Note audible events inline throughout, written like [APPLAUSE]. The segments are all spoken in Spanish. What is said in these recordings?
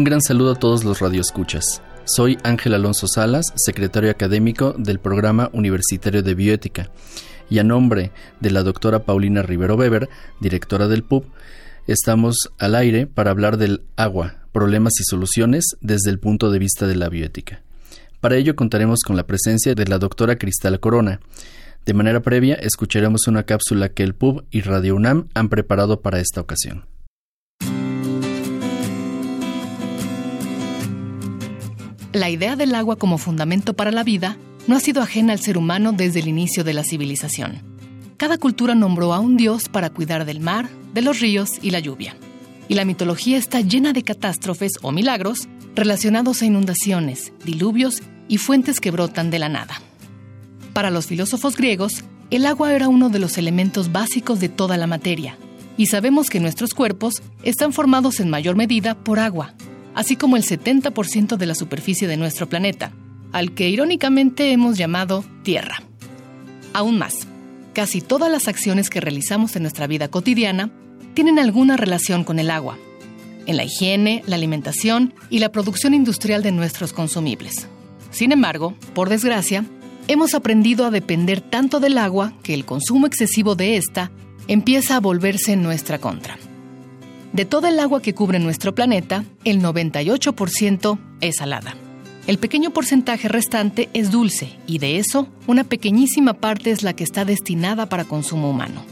Un gran saludo a todos los radioescuchas. Soy Ángel Alonso Salas, secretario académico del Programa Universitario de Bioética, y a nombre de la doctora Paulina Rivero Weber, directora del PUB, estamos al aire para hablar del agua, problemas y soluciones desde el punto de vista de la bioética. Para ello contaremos con la presencia de la doctora Cristal Corona. De manera previa, escucharemos una cápsula que el PUB y Radio UNAM han preparado para esta ocasión. La idea del agua como fundamento para la vida no ha sido ajena al ser humano desde el inicio de la civilización. Cada cultura nombró a un dios para cuidar del mar, de los ríos y la lluvia. Y la mitología está llena de catástrofes o milagros relacionados a inundaciones, diluvios y fuentes que brotan de la nada. Para los filósofos griegos, el agua era uno de los elementos básicos de toda la materia, y sabemos que nuestros cuerpos están formados en mayor medida por agua, así como el 70% de la superficie de nuestro planeta, al que irónicamente hemos llamado Tierra. Aún más, casi todas las acciones que realizamos en nuestra vida cotidiana tienen alguna relación con el agua, en la higiene, la alimentación y la producción industrial de nuestros consumibles. Sin embargo, por desgracia, hemos aprendido a depender tanto del agua que el consumo excesivo de esta empieza a volverse en nuestra contra. De toda el agua que cubre nuestro planeta, el 98% es salada. El pequeño porcentaje restante es dulce y de eso una pequeñísima parte es la que está destinada para consumo humano.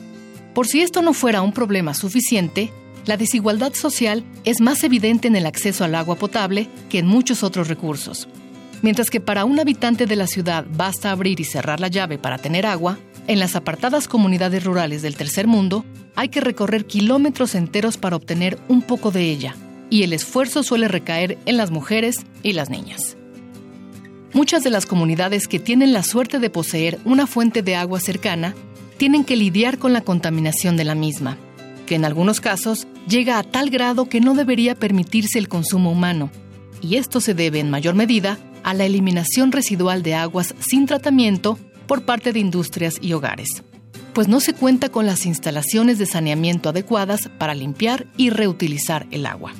Por si esto no fuera un problema suficiente, la desigualdad social es más evidente en el acceso al agua potable que en muchos otros recursos. Mientras que para un habitante de la ciudad basta abrir y cerrar la llave para tener agua, en las apartadas comunidades rurales del tercer mundo hay que recorrer kilómetros enteros para obtener un poco de ella, y el esfuerzo suele recaer en las mujeres y las niñas. Muchas de las comunidades que tienen la suerte de poseer una fuente de agua cercana tienen que lidiar con la contaminación de la misma, que en algunos casos llega a tal grado que no debería permitirse el consumo humano, y esto se debe en mayor medida a la eliminación residual de aguas sin tratamiento por parte de industrias y hogares, pues no se cuenta con las instalaciones de saneamiento adecuadas para limpiar y reutilizar el agua.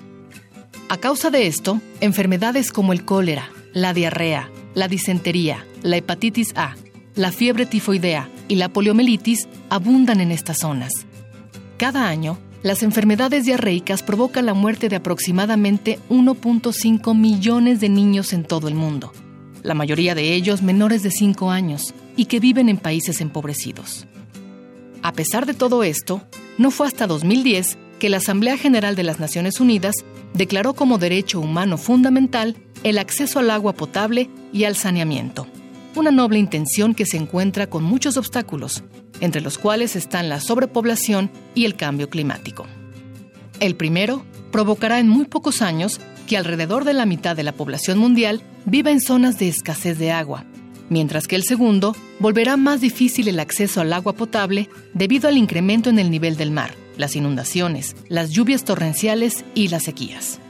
A causa de esto, enfermedades como el cólera, la diarrea, la disentería, la hepatitis A, la fiebre tifoidea y la poliomielitis abundan en estas zonas. Cada año, las enfermedades diarreicas provocan la muerte de aproximadamente 1.5 millones de niños en todo el mundo, la mayoría de ellos menores de 5 años, y que viven en países empobrecidos. A pesar de todo esto, no fue hasta 2010 que la Asamblea General de las Naciones Unidas declaró como derecho humano fundamental el acceso al agua potable y al saneamiento, una noble intención que se encuentra con muchos obstáculos, entre los cuales están la sobrepoblación y el cambio climático. El primero provocará en muy pocos años que alrededor de la mitad de la población mundial viva en zonas de escasez de agua, mientras que el segundo volverá más difícil el acceso al agua potable debido al incremento en el nivel del mar, las inundaciones, las lluvias torrenciales y las sequías.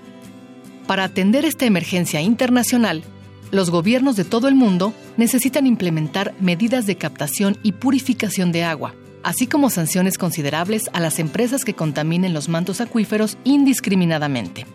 Para atender esta emergencia internacional, los gobiernos de todo el mundo necesitan implementar medidas de captación y purificación de agua, así como sanciones considerables a las empresas que contaminen los mantos acuíferos indiscriminadamente.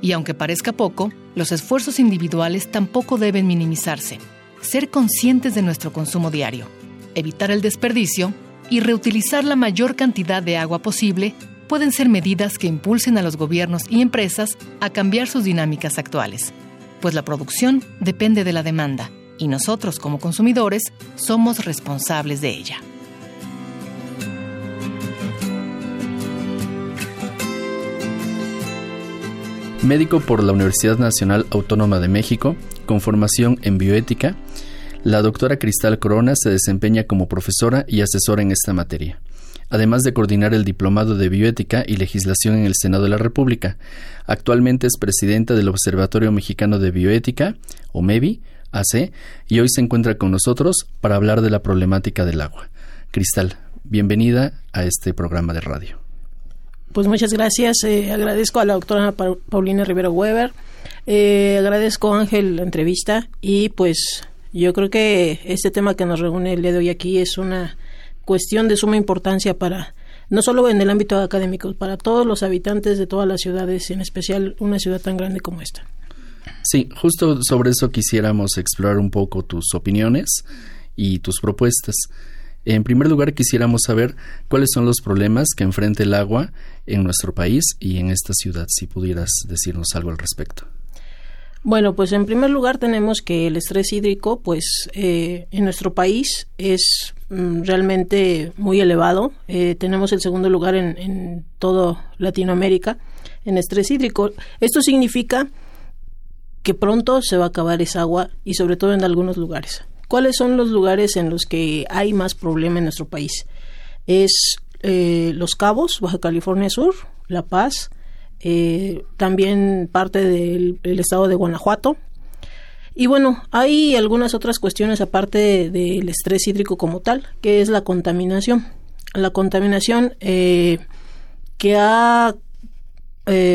Y aunque parezca poco, los esfuerzos individuales tampoco deben minimizarse ser conscientes de nuestro consumo diario, evitar el desperdicio y reutilizar la mayor cantidad de agua posible pueden ser medidas que impulsen a los gobiernos y empresas a cambiar sus dinámicas actuales, pues la producción depende de la demanda y nosotros como consumidores somos responsables de ella. Médico por la Universidad Nacional Autónoma de México, con formación en bioética, la doctora Cristal Corona se desempeña como profesora y asesora en esta materia. además de coordinar el Diplomado de Bioética y Legislación en el Senado de la República. Actualmente es presidenta del Observatorio Mexicano de Bioética, OMEBI, AC, y hoy se encuentra con nosotros para hablar de la problemática del agua. Cristal, bienvenida a este programa de radio. Pues muchas gracias. Eh, agradezco a la doctora Paulina Rivero Weber. Eh, agradezco, Ángel, la entrevista. Y pues yo creo que este tema que nos reúne el día de hoy aquí es una cuestión de suma importancia para, no solo en el ámbito académico, para todos los habitantes de todas las ciudades, en especial una ciudad tan grande como esta. Sí, justo sobre eso quisiéramos explorar un poco tus opiniones y tus propuestas. En primer lugar, quisiéramos saber cuáles son los problemas que enfrenta el agua en nuestro país y en esta ciudad, si pudieras decirnos algo al respecto. Bueno, pues en primer lugar tenemos que el estrés hídrico, pues eh, en nuestro país es mm, realmente muy elevado. Eh, tenemos el segundo lugar en, en toda Latinoamérica en estrés hídrico. Esto significa que pronto se va a acabar esa agua y sobre todo en algunos lugares. ¿Cuáles son los lugares en los que hay más problema en nuestro país? Es eh, Los Cabos, Baja California Sur, La Paz, eh, también parte del, estado de Guanajuato. Y bueno, hay algunas otras cuestiones aparte del estrés hídrico como tal, que es la contaminación. La contaminación eh, que ha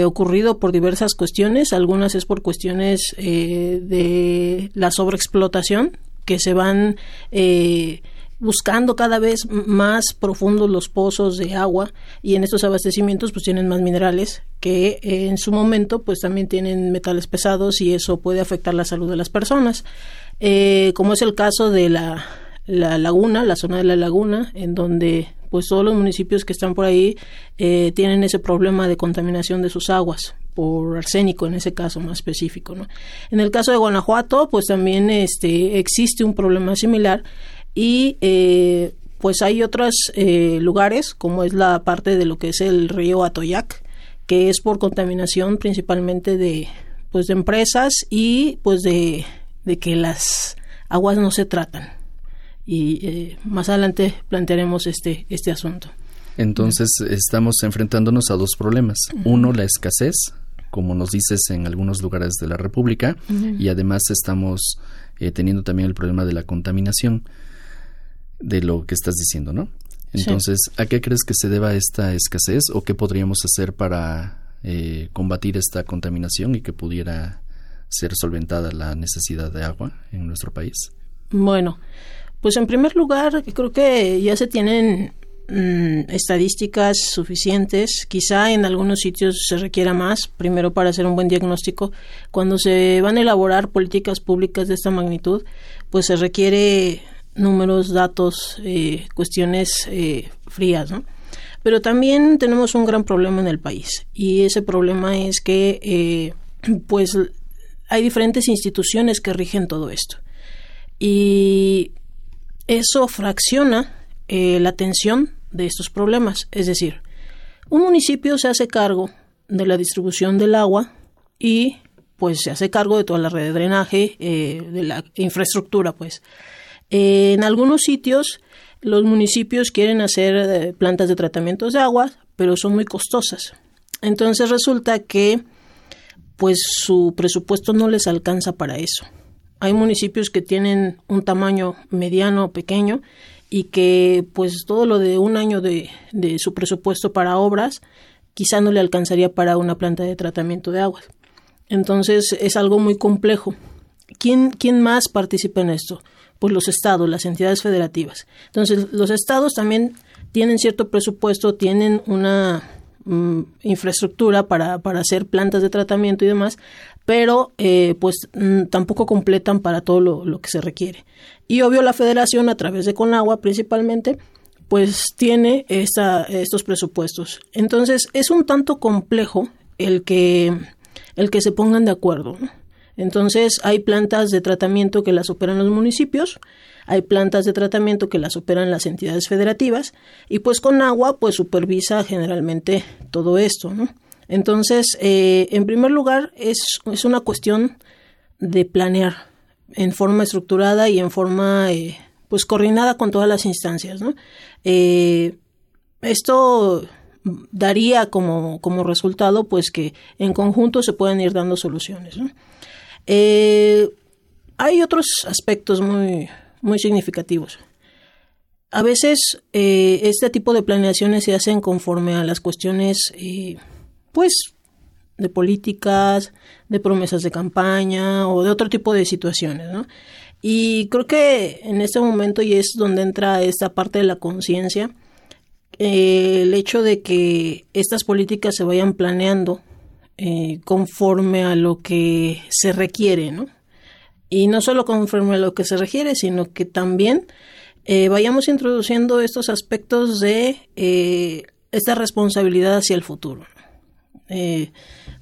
ocurrido por diversas cuestiones, algunas es por cuestiones de la sobreexplotación que se van eh, buscando cada vez más profundos los pozos de agua y en estos abastecimientos pues tienen más minerales que en su momento pues también tienen metales pesados y eso puede afectar la salud de las personas. Eh, como es el caso de la, la laguna la zona de la laguna en donde pues todos los municipios que están por ahí eh, tienen ese problema de contaminación de sus aguas por arsénico en ese caso más específico. ¿no? En el caso de Guanajuato, pues también este, existe un problema similar y eh, pues hay otros eh, lugares, como es la parte de lo que es el río Atoyac, que es por contaminación principalmente de pues de empresas y pues de, de que las aguas no se tratan y eh, más adelante plantearemos este, este asunto. Entonces estamos enfrentándonos a dos problemas. Uno, la escasez, como nos dices en algunos lugares de la República, y además estamos eh, teniendo también el problema de la contaminación de lo que estás diciendo, ¿no? Entonces, ¿a qué crees que se deba esta escasez o qué podríamos hacer para eh, combatir esta contaminación y que pudiera ser solventada la necesidad de agua en nuestro país? Bueno, pues en primer lugar, creo que ya se tienen mm, estadísticas suficientes. Quizá en algunos sitios se requiera más, primero para hacer un buen diagnóstico. Cuando se van a elaborar políticas públicas de esta magnitud, pues se requiere números, datos, eh, cuestiones eh, frías, ¿no? Pero también tenemos un gran problema en el país y ese problema es que eh, pues hay diferentes instituciones que rigen todo esto. Y eso fracciona eh, la atención de estos problemas. Es decir, un municipio se hace cargo de la distribución del agua y pues se hace cargo de toda la red de drenaje, eh, de la infraestructura, pues. en algunos sitios los municipios quieren hacer eh, plantas de tratamientos de agua, pero son muy costosas. Entonces resulta que pues su presupuesto no les alcanza para eso. Hay municipios que tienen un tamaño mediano o pequeño y que pues todo lo de un año de, de su presupuesto para obras quizá no le alcanzaría para una planta de tratamiento de aguas. Entonces es algo muy complejo. ¿Quién, ¿Quién más participa en esto? Pues los estados, las entidades federativas. Entonces los estados también tienen cierto presupuesto, tienen una mm, infraestructura para, para hacer plantas de tratamiento y demás, pero eh, pues mm, tampoco completan para todo lo, que se requiere. Y obvio la federación a través de Conagua principalmente pues tiene esta, estos presupuestos. Entonces es un tanto complejo el que, el que se pongan de acuerdo. Entonces hay plantas de tratamiento que las operan los municipios, hay plantas de tratamiento que las operan las entidades federativas y pues Conagua pues supervisa generalmente todo esto, ¿no? Entonces, eh, en primer lugar, es, una cuestión de planear en forma estructurada y en forma, eh, pues, coordinada con todas las instancias, ¿no? Eh, esto daría como, como resultado pues que en conjunto se pueden ir dando soluciones. Hay otros aspectos muy, muy significativos. A veces este tipo de planeaciones se hacen conforme a las cuestiones, pues, de políticas, de promesas de campaña o de otro tipo de situaciones, ¿no? Y creo que en este momento y es donde entra esta parte de la conciencia, eh, el hecho de que estas políticas se vayan planeando eh, conforme a lo que se requiere, ¿no? Y no solo conforme a lo que se requiere, sino que también eh, vayamos introduciendo estos aspectos de esta responsabilidad hacia el futuro.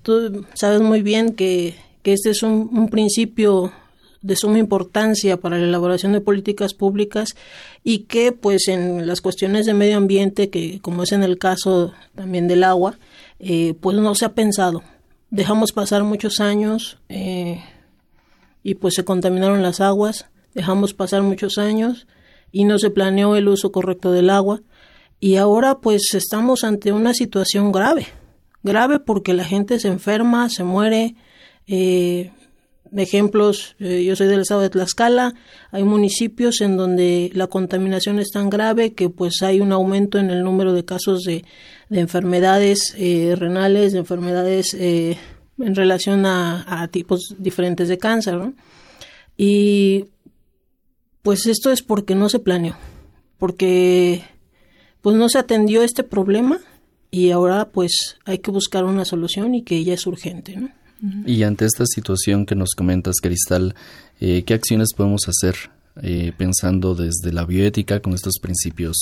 Tú sabes muy bien que, que este es un, un principio de suma importancia para la elaboración de políticas públicas y que pues en las cuestiones de medio ambiente, que como es en el caso también del agua, eh, pues no se ha pensado. Dejamos pasar muchos años eh, y pues se contaminaron las aguas, dejamos pasar muchos años y no se planeó el uso correcto del agua y ahora pues estamos ante una situación grave, grave porque la gente se enferma, se muere, eh, ejemplos, eh, yo soy del estado de Tlaxcala, hay municipios en donde la contaminación es tan grave que pues hay un aumento en el número de casos de, enfermedades eh, renales, de enfermedades eh, en relación a, tipos diferentes de cáncer. Y pues esto es porque no se planeó, porque pues no se atendió este problema y ahora pues hay que buscar una solución y que ya es urgente, ¿no? Y ante esta situación que nos comentas, Cristal, eh, ¿qué acciones podemos hacer eh, pensando desde la bioética con estos principios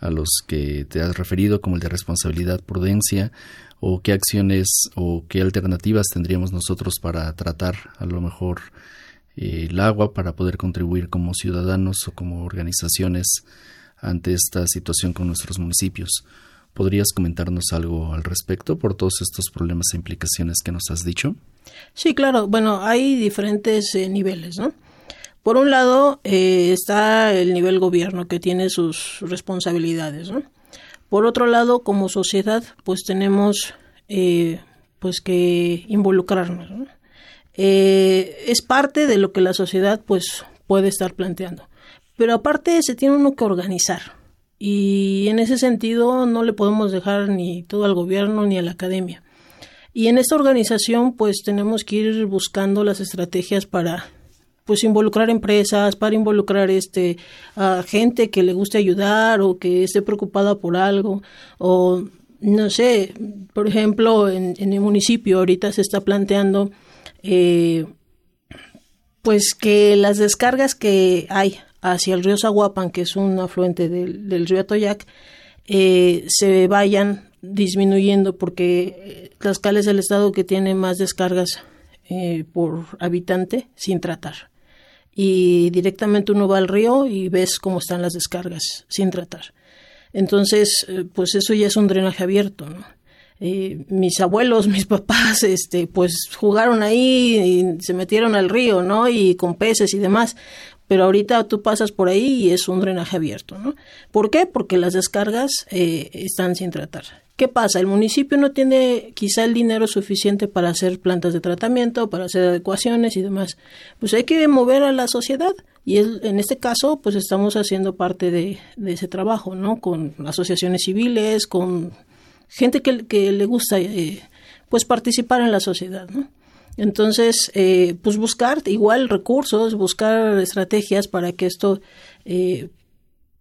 a los que te has referido, como el de responsabilidad, prudencia, o qué acciones o qué alternativas tendríamos nosotros para tratar a lo mejor eh, el agua, para poder contribuir como ciudadanos o como organizaciones ante esta situación con nuestros municipios? ¿Podrías comentarnos algo al respecto por todos estos problemas e implicaciones que nos has dicho? Sí, claro. Bueno, hay diferentes eh, niveles, ¿no? Por un lado eh, está el nivel gobierno que tiene sus responsabilidades, ¿no? Por otro lado, como sociedad, pues tenemos eh, pues que involucrarnos, ¿no? es parte de lo que la sociedad pues puede estar planteando. Pero aparte se tiene uno que organizar, y en ese sentido no le podemos dejar ni todo al gobierno ni a la academia. Y en esta organización pues tenemos que ir buscando las estrategias para pues involucrar empresas, para involucrar este a gente que le guste ayudar o que esté preocupada por algo o no sé, por ejemplo, en, en el municipio ahorita se está planteando eh, pues que las descargas que hay hacia el río Zaguapan, que es un afluente del, río Atoyac, eh, se vayan disminuyendo porque eh, Tlaxcala es el estado que tiene más descargas eh, por habitante sin tratar. Y directamente uno va al río y ves cómo están las descargas sin tratar. Entonces, pues eso ya es un drenaje abierto, ¿no? mis abuelos, [LAUGHS] mis papás, este, pues jugaron ahí y se metieron al río, ¿no? Y con peces y demás pero ahorita tú pasas por ahí y es un drenaje abierto, ¿no? ¿Por qué? Porque las descargas eh, están sin tratar. ¿Qué pasa? El municipio no tiene quizá el dinero suficiente para hacer plantas de tratamiento, para hacer adecuaciones y demás. Pues hay que mover a la sociedad y en este caso pues estamos haciendo parte de, ese trabajo, ¿no? Con asociaciones civiles, con gente que, que le gusta eh, pues participar en la sociedad, ¿no? Entonces, eh, pues buscar igual recursos, buscar estrategias para que esto, eh,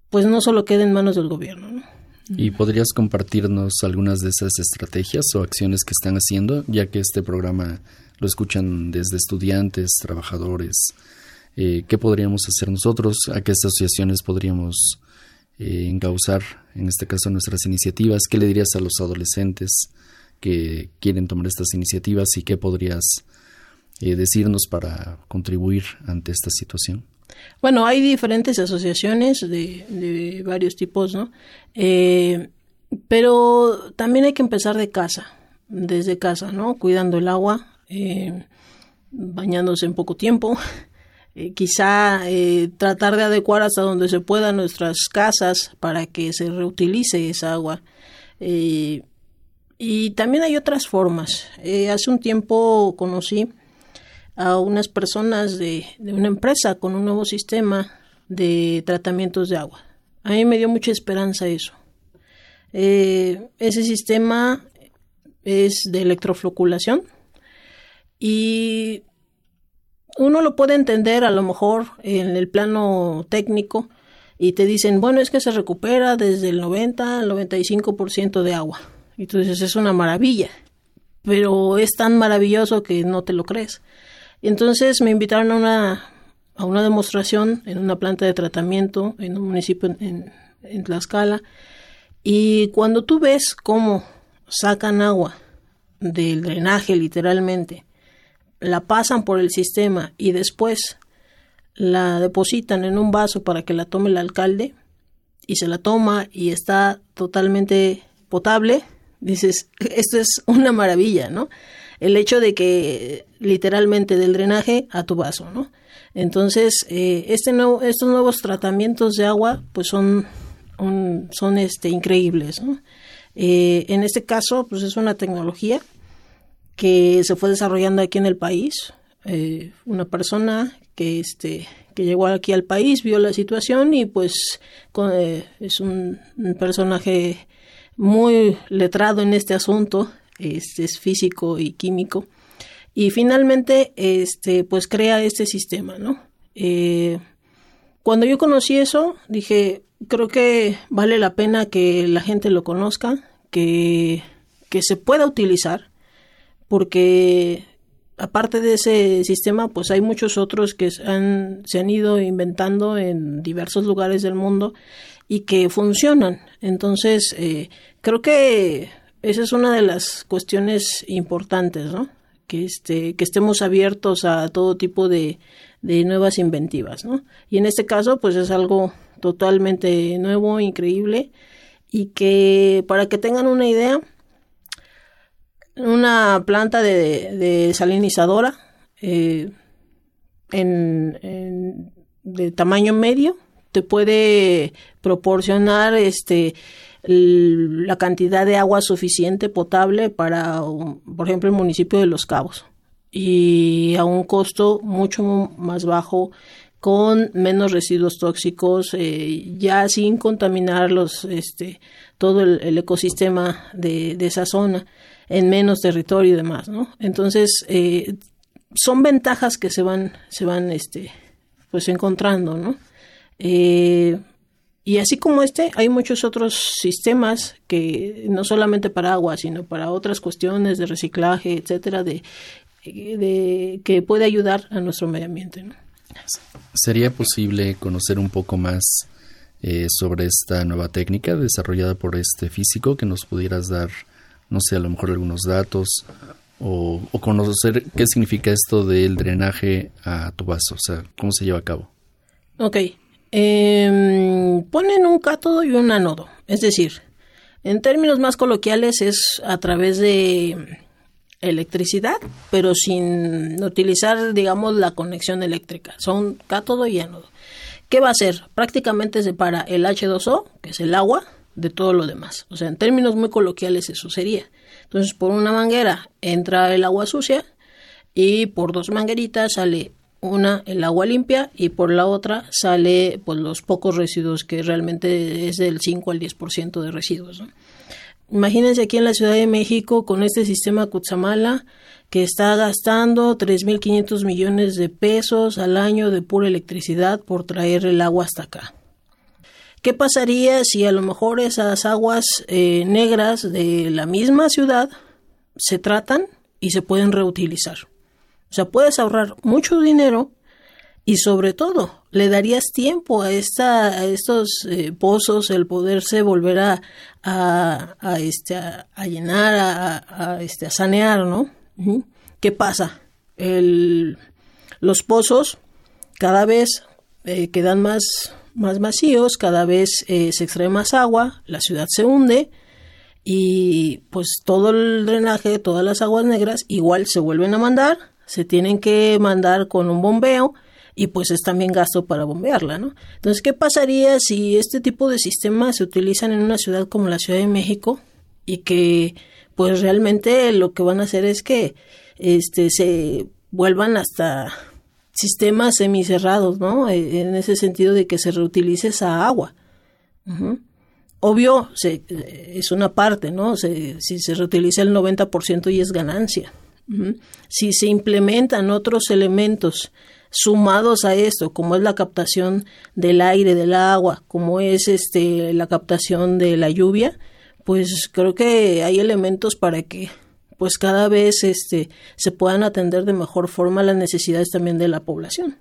pues no solo quede en manos del gobierno. ¿Y podrías compartirnos algunas de esas estrategias o acciones que están haciendo, ya que este programa lo escuchan desde estudiantes, trabajadores? Eh, ¿Qué podríamos hacer nosotros? ¿A qué asociaciones podríamos eh, encauzar, en este caso, nuestras iniciativas? ¿Qué le dirías a los adolescentes? Que quieren tomar estas iniciativas y qué podrías eh, decirnos para contribuir ante esta situación? Bueno, hay diferentes asociaciones de, varios tipos, ¿no? Eh, pero también hay que empezar de casa, desde casa, ¿no? Cuidando el agua, eh, bañándose en poco tiempo, [LAUGHS] eh, quizá tratar de adecuar hasta donde se pueda nuestras casas para que se reutilice esa agua. Y también hay otras formas. hace un tiempo conocí a unas personas de, de una empresa con un nuevo sistema de tratamientos de agua. A mí me dio mucha esperanza eso. Eh, ese sistema es de electrofloculación y uno lo puede entender a lo mejor en el plano técnico y te dicen, bueno, es que se recupera desde el 90 al 95% de agua. Entonces es una maravilla, pero es tan maravilloso que no te lo crees. Entonces me invitaron a una, a una demostración en una planta de tratamiento en un municipio en, en Tlaxcala y cuando tú ves cómo sacan agua del drenaje literalmente, la pasan por el sistema y después la depositan en un vaso para que la tome el alcalde y se la toma y está totalmente potable, dices, [LAUGHS] esto es una maravilla, ¿no? El hecho de que literalmente del drenaje a tu vaso, ¿no? Entonces, eh, este nuevo, estos nuevos tratamientos de agua, pues son son este, increíbles. Eh, en este caso, pues es una tecnología que se fue desarrollando aquí en el país. Eh, una persona que, este, que llegó aquí al país vio la situación y pues es un, personaje muy letrado en este asunto, este, es físico y químico. Y finalmente, este, pues crea este sistema, ¿no? cuando yo conocí eso, dije, creo que vale la pena que la gente lo conozca, que, que se pueda utilizar, porque aparte de ese sistema, pues hay muchos otros que se han ido inventando en diversos lugares del mundo y que funcionan. Entonces, eh, creo que esa es una de las cuestiones importantes, ¿no? Que, este, que estemos abiertos a todo tipo de, de nuevas inventivas, ¿no? Y en este caso, pues es algo totalmente nuevo, increíble, y que para que tengan una idea, una planta de, salinizadora eh, en, de tamaño medio te puede proporcionar este la cantidad de agua suficiente potable para, por ejemplo, el municipio de Los Cabos y a un costo mucho más bajo con menos residuos tóxicos, eh, ya sin contaminar los, este, todo el, ecosistema de, esa zona, en menos territorio y demás, ¿no? Entonces, eh, son ventajas que se van, se van, este, pues encontrando, ¿no? Eh, y así como este, hay muchos otros sistemas que no solamente para agua, sino para otras cuestiones de reciclaje, etcétera, de, de que puede ayudar a nuestro medio ambiente, ¿no? ¿Sería posible conocer un poco más eh, sobre esta nueva técnica desarrollada por este físico que nos pudieras dar, no sé, a lo mejor algunos datos o, conocer qué significa esto del drenaje a tu vaso? O sea, ¿cómo se lleva a cabo? Ok. Em, ponen un cátodo y un ánodo. Es decir, en términos más coloquiales es a través de electricidad, pero sin utilizar, digamos, la conexión eléctrica. Son cátodo y ánodo. ¿Qué va a hacer? Prácticamente separa el H2O, que es el agua, de todo lo demás. O sea, en términos muy coloquiales eso sería. Entonces, por una manguera entra el agua sucia y por dos mangueritas sale una el agua limpia y por la otra sale pues los pocos residuos que realmente es del 5 al 10% de residuos. Imagínense aquí en la Ciudad de México con este sistema Cutzamala que está gastando 3.500 millones de pesos al año de pura electricidad por traer el agua hasta acá. ¿Qué pasaría si a lo mejor esas aguas eh, negras de la misma ciudad se tratan y se pueden reutilizar? O sea, puedes ahorrar mucho dinero y sobre todo le darías tiempo a, esta, a estos eh, pozos el poderse volver a, a, este, a, llenar, a, este, a sanear, ¿no? ¿Qué pasa? El, los pozos cada vez eh, quedan más, más vacíos, cada vez eh, se extrae más agua, la ciudad se hunde y pues todo el drenaje, todas las aguas negras igual se vuelven a mandar, se tienen que mandar con un bombeo y pues es también gasto para bombearla, ¿no? Entonces, ¿qué pasaría si este tipo de sistemas se utilizan en una ciudad como la Ciudad de México y que pues realmente lo que van a hacer es que este se vuelvan hasta sistemas semicerrados, ¿no? E, en ese sentido de que se reutilice esa agua. Obvio, se, es una parte, ¿no? si se reutiliza el 90% y es ganancia. Si se implementan otros elementos sumados a esto, como es la captación del aire, del agua, como es este la captación de la lluvia, pues creo que hay elementos para que pues cada vez este se puedan atender de mejor forma las necesidades también de la población.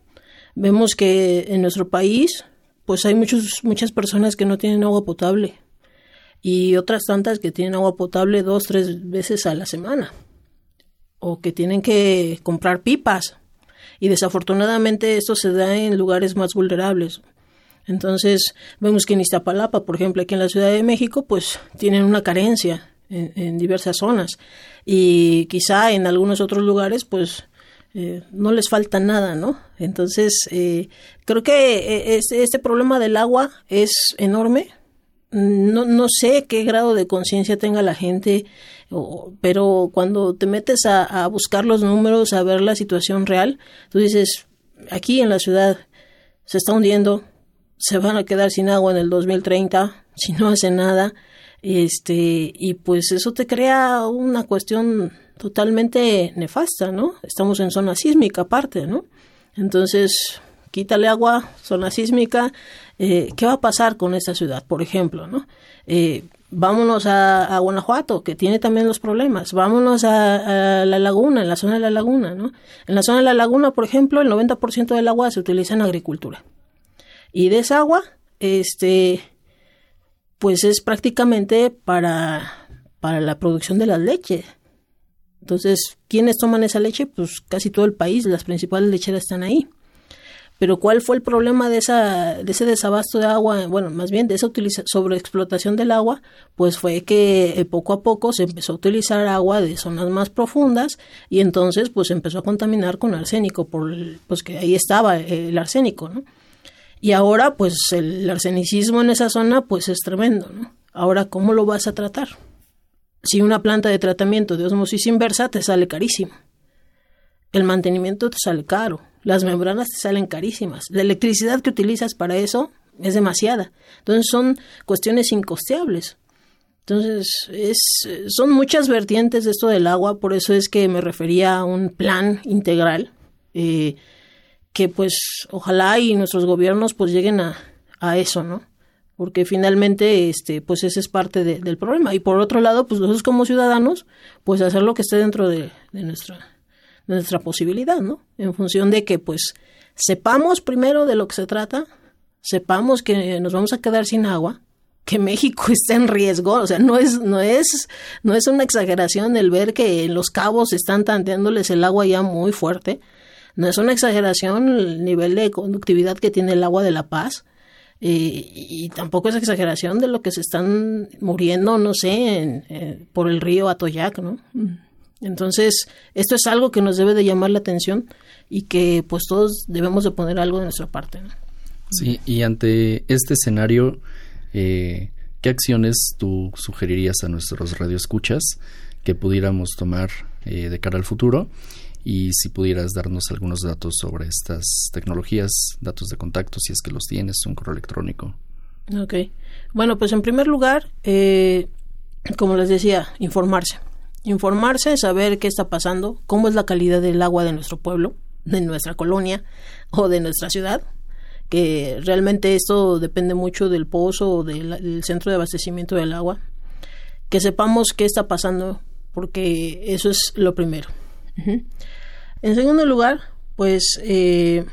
Vemos que en nuestro país pues hay muchos muchas personas que no tienen agua potable y otras tantas que tienen agua potable dos, tres veces a la semana o que tienen que comprar pipas y desafortunadamente esto se da en lugares más vulnerables. Entonces vemos que en Iztapalapa, por ejemplo, aquí en la Ciudad de México, pues tienen una carencia en, diversas zonas y quizá en algunos otros lugares, pues eh, no les falta nada, ¿no? Entonces eh, creo que este, este problema del agua es enorme. No, no sé qué grado de conciencia tenga la gente pero cuando te metes a, buscar los números, a ver la situación real, tú dices, aquí en la ciudad se está hundiendo, se van a quedar sin agua en el 2030 [LAUGHS] si no hace nada, este, y pues eso te crea una cuestión totalmente nefasta, ¿no? Estamos en zona sísmica aparte, ¿no? Entonces, quítale agua, zona sísmica, eh, ¿qué va a pasar con esta ciudad, por ejemplo, ¿no? Eh, vámonos a, Guanajuato, que tiene también los problemas, vámonos a, la laguna, en la zona de la laguna, ¿no? En la zona de la laguna, por ejemplo, el 90% del agua se utiliza en agricultura. Y de esa agua, este, pues es prácticamente para, para la producción de la leche. Entonces, ¿quiénes toman esa leche? Pues casi todo el país, las principales lecheras están ahí. Pero ¿cuál fue el problema de, esa, de ese desabasto de agua? Bueno, más bien de esa sobreexplotación del agua, pues fue que eh, poco a poco se empezó a utilizar agua de zonas más profundas y entonces pues empezó a contaminar con arsénico, por pues que ahí estaba el arsénico, ¿no? Y ahora pues el arsenicismo en esa zona pues es tremendo, ¿no? Ahora, ¿cómo lo vas a tratar? Si una planta de tratamiento de osmosis inversa te sale carísimo. El mantenimiento te sale caro las membranas te salen carísimas. La electricidad que utilizas para eso es demasiada. Entonces son cuestiones incosteables. Entonces, es, son muchas vertientes de esto del agua, por eso es que me refería a un plan integral, eh, que pues ojalá y nuestros gobiernos pues lleguen a, a eso, ¿no? Porque finalmente, este, pues ese es parte del problema. Y por otro lado, pues nosotros como ciudadanos, pues hacer lo que esté dentro de, de nuestra nuestra posibilidad, ¿no? En función de que, pues, sepamos primero de lo que se trata, sepamos que nos vamos a quedar sin agua, que México [LAUGHS] está en riesgo, o sea, no es, no es, no es una exageración el ver que en los cabos están tanteándoles el agua ya muy fuerte, no es una exageración el nivel de conductividad que tiene el agua de La Paz, eh, y tampoco es exageración de lo que se están muriendo, no sé, eh, por el río Atoyac, ¿no? Entonces, esto es algo que nos debe de llamar la atención y que pues todos debemos de poner algo de nuestra parte. Sí, y ante este escenario, eh, ¿qué acciones tú sugerirías a nuestros radioescuchas que pudiéramos tomar eh, de cara al futuro? Y si pudieras darnos algunos datos sobre estas tecnologías, datos de contacto, si es que los tienes, un correo electrónico. Ok. Bueno, pues en primer lugar, eh, como les decía, informarse informarse, saber qué está pasando, cómo es la calidad del agua de nuestro pueblo, de nuestra colonia o de nuestra ciudad, que realmente esto depende mucho del pozo o del, centro de abastecimiento del agua, que sepamos qué está pasando, porque eso es lo primero. En segundo lugar, pues eh,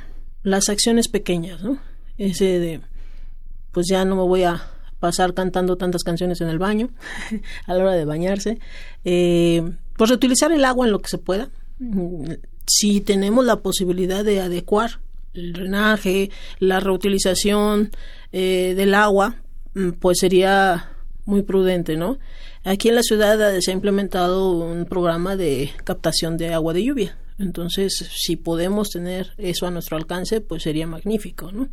las acciones pequeñas, ¿no? Ese de, pues ya no me voy a pasar cantando tantas canciones en el baño, [LAUGHS] a la hora de bañarse. Eh, pues reutilizar el agua en lo que se pueda. Si tenemos la posibilidad de adecuar el drenaje, la reutilización eh, del agua, mm, pues sería muy prudente, ¿no? Aquí en la ciudad se ha implementado un programa de captación de agua de lluvia. Entonces, si podemos tener eso a nuestro alcance, pues sería magnífico, ¿no?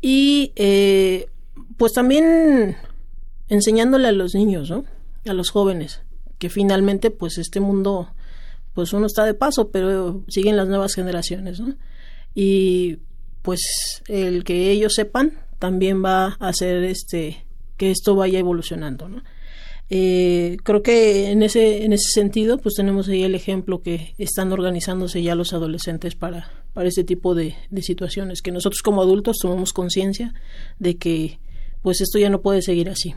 Y eh, pues también enseñándole a los niños, ¿no? A los jóvenes, que finalmente, pues este mundo, pues uno está de paso, pero siguen las nuevas generaciones, ¿no? Y pues el que ellos sepan también va a hacer este que esto vaya evolucionando, ¿no? Eh, creo que en ese, en ese sentido, pues tenemos ahí el ejemplo que están organizándose ya los adolescentes para, para este tipo de, de situaciones, que nosotros como adultos tomamos conciencia de que pues esto ya no puede seguir así.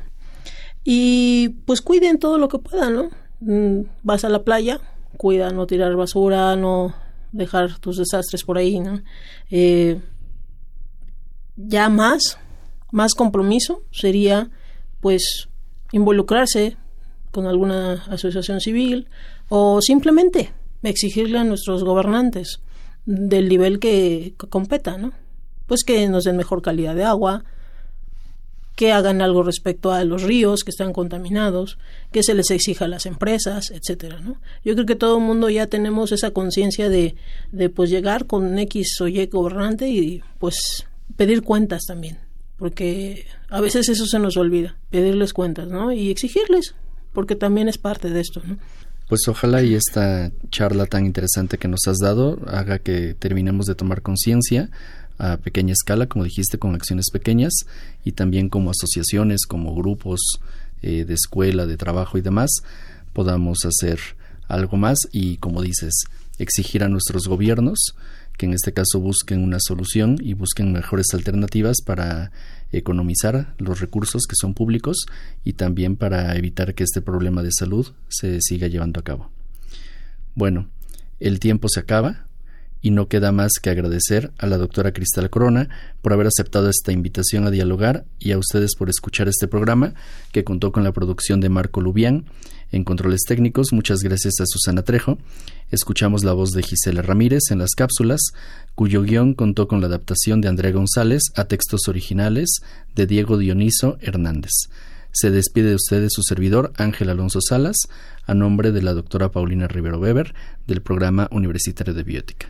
Y pues cuiden todo lo que puedan, ¿no? Mm, vas a la playa, cuida no tirar basura, no dejar tus desastres por ahí, ¿no? Eh, ya más, más compromiso sería pues involucrarse con alguna asociación civil o simplemente exigirle a nuestros gobernantes del nivel que, competa, ¿no? Pues que nos den mejor calidad de agua, que hagan algo respecto a los ríos que están contaminados, que se les exija a las empresas, etcétera, ¿no? Yo creo que todo el mundo ya tenemos esa conciencia de, de pues llegar con X o Y gobernante y pues pedir cuentas también porque a veces eso se nos olvida, pedirles cuentas, ¿no? Y exigirles, porque también es parte de esto, ¿no? Pues ojalá y esta charla tan interesante que nos has dado haga que terminemos de tomar conciencia a pequeña escala, como dijiste, con acciones pequeñas y también como asociaciones, como grupos eh, de escuela, de trabajo y demás, podamos hacer algo más y, como dices, exigir a nuestros gobiernos que en este caso busquen una solución y busquen mejores alternativas para economizar los recursos que son públicos y también para evitar que este problema de salud se siga llevando a cabo. Bueno, el tiempo se acaba y no queda más que agradecer a la doctora Cristal Corona por haber aceptado esta invitación a dialogar y a ustedes por escuchar este programa que contó con la producción de Marco Lubián en controles técnicos, muchas gracias a Susana Trejo. Escuchamos la voz de Gisela Ramírez en las cápsulas, cuyo guion contó con la adaptación de Andrea González a textos originales de Diego Dioniso Hernández. Se despide de ustedes su servidor Ángel Alonso Salas, a nombre de la doctora Paulina Rivero Weber del Programa Universitario de Biótica.